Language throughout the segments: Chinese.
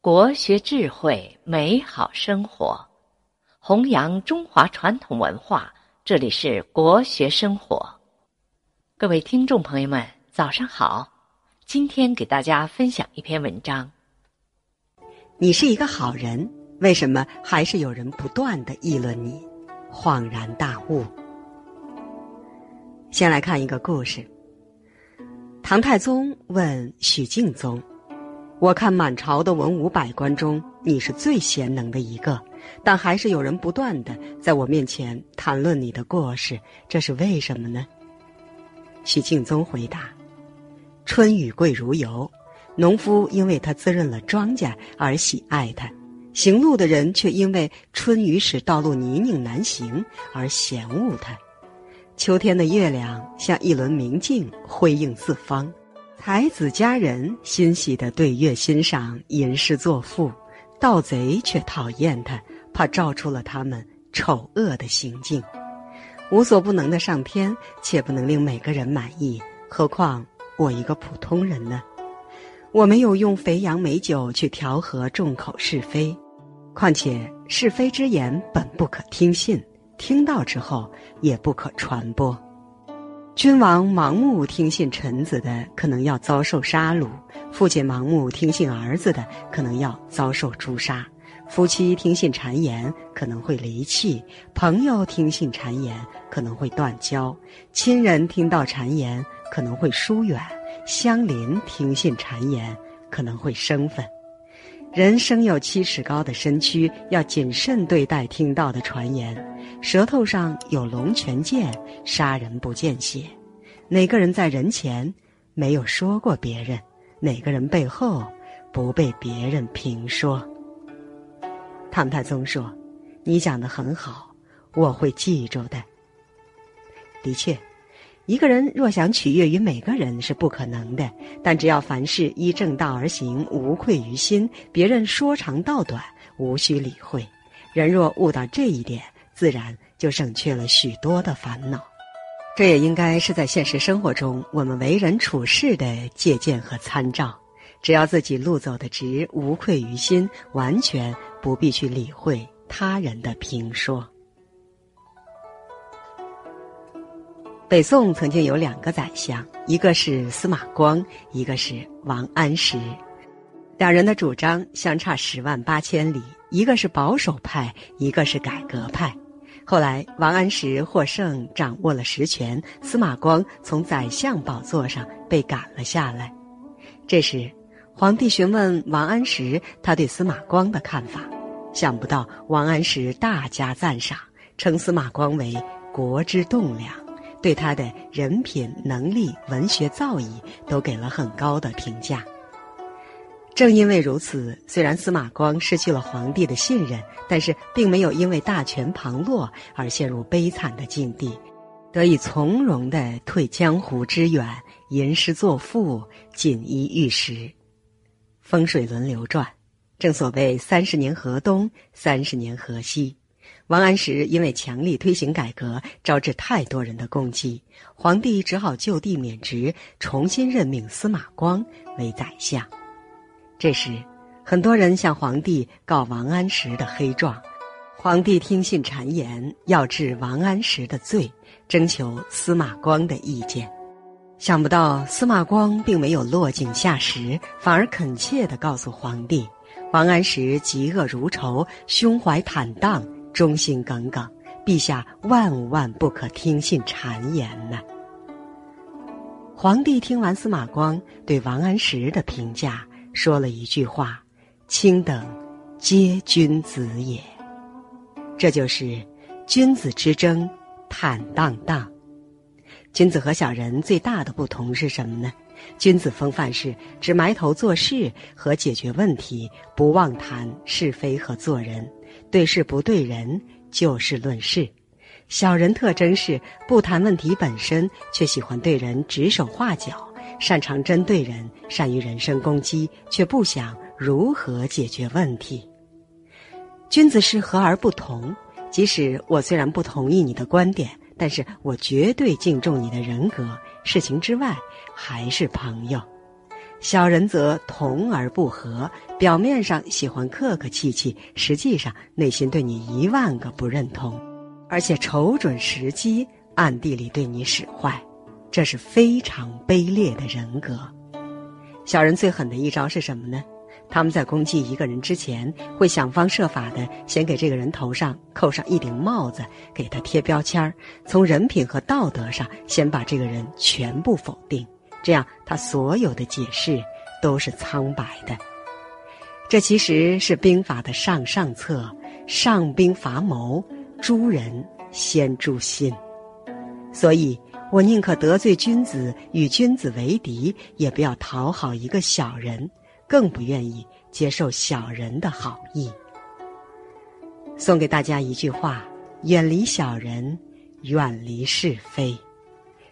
国学智慧，美好生活，弘扬中华传统文化。这里是国学生活，各位听众朋友们，早上好。今天给大家分享一篇文章。你是一个好人，为什么还是有人不断的议论你？恍然大悟。先来看一个故事。唐太宗问许敬宗：“我看满朝的文武百官中，你是最贤能的一个，但还是有人不断的在我面前谈论你的过失，这是为什么呢？”许敬宗回答：“春雨贵如油，农夫因为他滋润了庄稼而喜爱他，行路的人却因为春雨使道路泥泞难行而嫌恶他。”秋天的月亮像一轮明镜，辉映四方。才子佳人欣喜地对月欣赏，吟诗作赋；盗贼却讨厌他，怕照出了他们丑恶的行径。无所不能的上天，且不能令每个人满意，何况我一个普通人呢？我没有用肥羊美酒去调和众口是非，况且是非之言本不可听信。听到之后也不可传播。君王盲目听信臣子的，可能要遭受杀戮；父亲盲目听信儿子的，可能要遭受诛杀；夫妻听信谗言，可能会离弃；朋友听信谗言，可能会断交；亲人听到谗言，可能会疏远；相邻听信谗言，可能会生分。人生有七尺高的身躯，要谨慎对待听到的传言。舌头上有龙泉剑，杀人不见血。哪个人在人前没有说过别人？哪个人背后不被别人评说？唐太宗说：“你讲的很好，我会记住的。”的确。一个人若想取悦于每个人是不可能的，但只要凡事依正道而行，无愧于心，别人说长道短，无需理会。人若悟到这一点，自然就省去了许多的烦恼。这也应该是在现实生活中我们为人处事的借鉴和参照。只要自己路走得直，无愧于心，完全不必去理会他人的评说。北宋曾经有两个宰相，一个是司马光，一个是王安石。两人的主张相差十万八千里，一个是保守派，一个是改革派。后来王安石获胜，掌握了实权，司马光从宰相宝座上被赶了下来。这时，皇帝询问王安石他对司马光的看法，想不到王安石大加赞赏，称司马光为国之栋梁。对他的人品、能力、文学造诣都给了很高的评价。正因为如此，虽然司马光失去了皇帝的信任，但是并没有因为大权旁落而陷入悲惨的境地，得以从容的退江湖之远，吟诗作赋，锦衣玉食。风水轮流转，正所谓三十年河东，三十年河西。王安石因为强力推行改革，招致太多人的攻击，皇帝只好就地免职，重新任命司马光为宰相。这时，很多人向皇帝告王安石的黑状，皇帝听信谗言，要治王安石的罪，征求司马光的意见。想不到司马光并没有落井下石，反而恳切地告诉皇帝，王安石嫉恶如仇，胸怀坦荡。忠心耿耿，陛下万万不可听信谗言呢。皇帝听完司马光对王安石的评价，说了一句话：“卿等皆君子也。”这就是君子之争，坦荡荡。君子和小人最大的不同是什么呢？君子风范是只埋头做事和解决问题，不妄谈是非和做人。对事不对人，就事论事。小人特征是不谈问题本身，却喜欢对人指手画脚，擅长针对人，善于人身攻击，却不想如何解决问题。君子是和而不同，即使我虽然不同意你的观点，但是我绝对敬重你的人格。事情之外，还是朋友。小人则同而不和，表面上喜欢客客气气，实际上内心对你一万个不认同，而且瞅准时机，暗地里对你使坏，这是非常卑劣的人格。小人最狠的一招是什么呢？他们在攻击一个人之前，会想方设法的先给这个人头上扣上一顶帽子，给他贴标签儿，从人品和道德上先把这个人全部否定，这样他所有的解释都是苍白的。这其实是兵法的上上策：上兵伐谋，诛人先诛心。所以我宁可得罪君子，与君子为敌，也不要讨好一个小人。更不愿意接受小人的好意。送给大家一句话：远离小人，远离是非，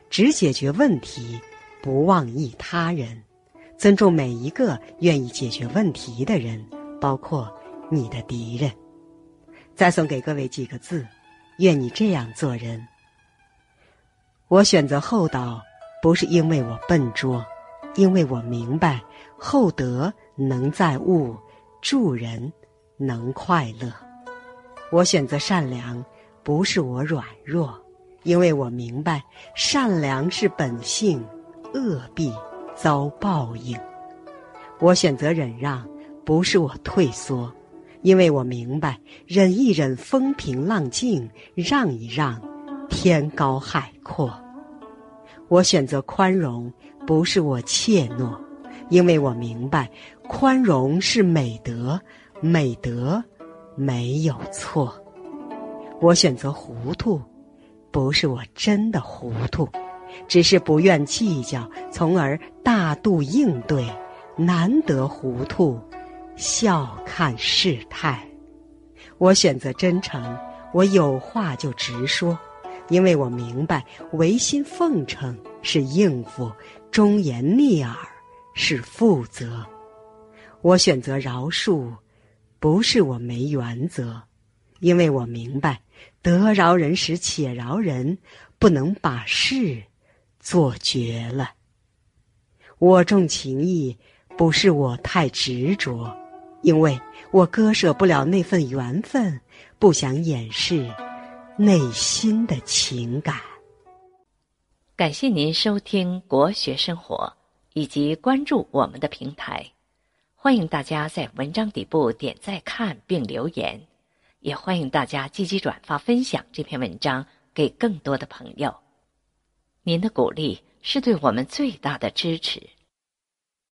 只解决问题，不妄议他人，尊重每一个愿意解决问题的人，包括你的敌人。再送给各位几个字：愿你这样做人。我选择厚道，不是因为我笨拙。因为我明白，厚德能载物，助人能快乐。我选择善良，不是我软弱，因为我明白，善良是本性，恶必遭报应。我选择忍让，不是我退缩，因为我明白，忍一忍风平浪静，让一让天高海阔。我选择宽容。不是我怯懦，因为我明白，宽容是美德，美德没有错。我选择糊涂，不是我真的糊涂，只是不愿计较，从而大度应对。难得糊涂，笑看世态。我选择真诚，我有话就直说，因为我明白，违心奉承是应付。忠言逆耳是负责，我选择饶恕，不是我没原则，因为我明白得饶人时且饶人，不能把事做绝了。我重情义，不是我太执着，因为我割舍不了那份缘分，不想掩饰内心的情感。感谢您收听《国学生活》，以及关注我们的平台。欢迎大家在文章底部点赞、看并留言，也欢迎大家积极转发分享这篇文章给更多的朋友。您的鼓励是对我们最大的支持。